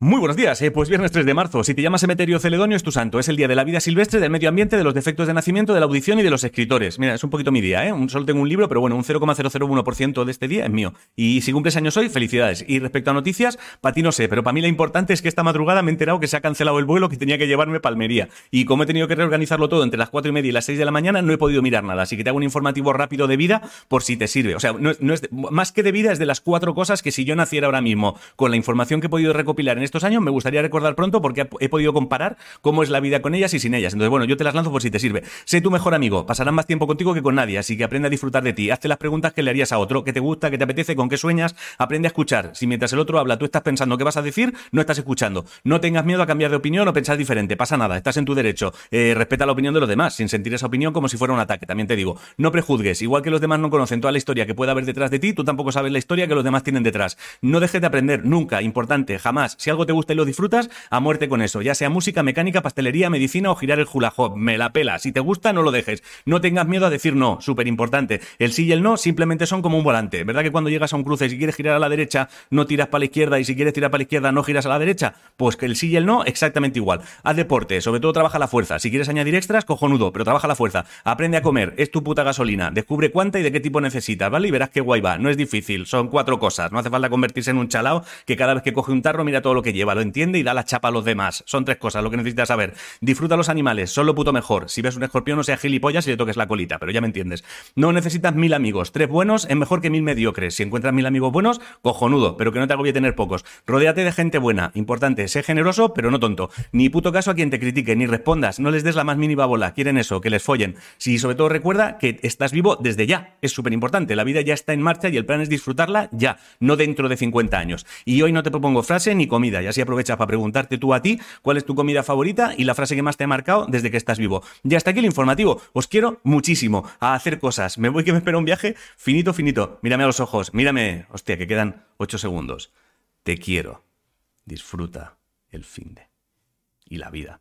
Muy buenos días, eh, pues viernes 3 de marzo. Si te llamas Emeterio Celedonio es tu santo. Es el día de la vida silvestre, del medio ambiente, de los defectos de nacimiento, de la audición y de los escritores. Mira, es un poquito mi día, ¿eh? solo tengo un libro, pero bueno, un 0,001% de este día es mío. Y si cumples años hoy, felicidades. Y respecto a noticias, para ti no sé, pero para mí lo importante es que esta madrugada me he enterado que se ha cancelado el vuelo que tenía que llevarme a Palmería. Y como he tenido que reorganizarlo todo entre las 4 y media y las 6 de la mañana, no he podido mirar nada. Así que te hago un informativo rápido de vida por si te sirve. O sea, no, es más que de vida, es de las cuatro cosas que si yo naciera ahora mismo con la información que he podido recopilar en estos años, me gustaría recordar pronto porque he podido comparar cómo es la vida con ellas y sin ellas. Entonces, bueno, yo te las lanzo por si te sirve. Sé tu mejor amigo, pasarán más tiempo contigo que con nadie, así que aprende a disfrutar de ti. Hazte las preguntas que le harías a otro, qué te gusta, qué te apetece, con qué sueñas. Aprende a escuchar. Si mientras el otro habla tú estás pensando qué vas a decir, no estás escuchando. No tengas miedo a cambiar de opinión o pensar diferente. Pasa nada, estás en tu derecho. Eh, respeta la opinión de los demás, sin sentir esa opinión como si fuera un ataque. También te digo, no prejuzgues. Igual que los demás no conocen toda la historia que pueda haber detrás de ti, tú tampoco sabes la historia que los demás tienen detrás. No dejes de aprender, nunca, importante, jamás. Si algo te gusta y lo disfrutas, a muerte con eso, ya sea música, mecánica, pastelería, medicina o girar el hula hoop. Me la pela. Si te gusta, no lo dejes. No tengas miedo a decir no, súper importante. El sí y el no simplemente son como un volante. ¿Verdad que cuando llegas a un cruce y si quieres girar a la derecha, no tiras para la izquierda y si quieres tirar para la izquierda, no giras a la derecha? Pues que el sí y el no, exactamente igual. Haz deporte, sobre todo trabaja la fuerza. Si quieres añadir extras, cojonudo, pero trabaja la fuerza. Aprende a comer, es tu puta gasolina. Descubre cuánta y de qué tipo necesitas, ¿vale? Y verás qué guay va. No es difícil, son cuatro cosas. No hace falta convertirse en un chalao que cada vez que coge un tarro mira todo lo que lleva, lo entiende y da la chapa a los demás. Son tres cosas lo que necesitas saber. Disfruta los animales, son lo puto mejor. Si ves un escorpión, no sea gilipollas y le toques la colita, pero ya me entiendes. No necesitas mil amigos. Tres buenos es mejor que mil mediocres. Si encuentras mil amigos buenos, cojonudo, pero que no te agobie tener pocos. Rodéate de gente buena. Importante, sé generoso, pero no tonto. Ni puto caso a quien te critique, ni respondas. No les des la más mínima bola. Quieren eso, que les follen. Si sobre todo recuerda que estás vivo desde ya. Es súper importante. La vida ya está en marcha y el plan es disfrutarla ya, no dentro de 50 años. Y hoy no te propongo frase ni comida. Y así aprovechas para preguntarte tú a ti cuál es tu comida favorita y la frase que más te ha marcado desde que estás vivo. Ya hasta aquí el informativo. Os quiero muchísimo a hacer cosas. Me voy que me espera un viaje finito, finito. Mírame a los ojos, mírame. Hostia, que quedan 8 segundos. Te quiero. Disfruta el fin de. Y la vida.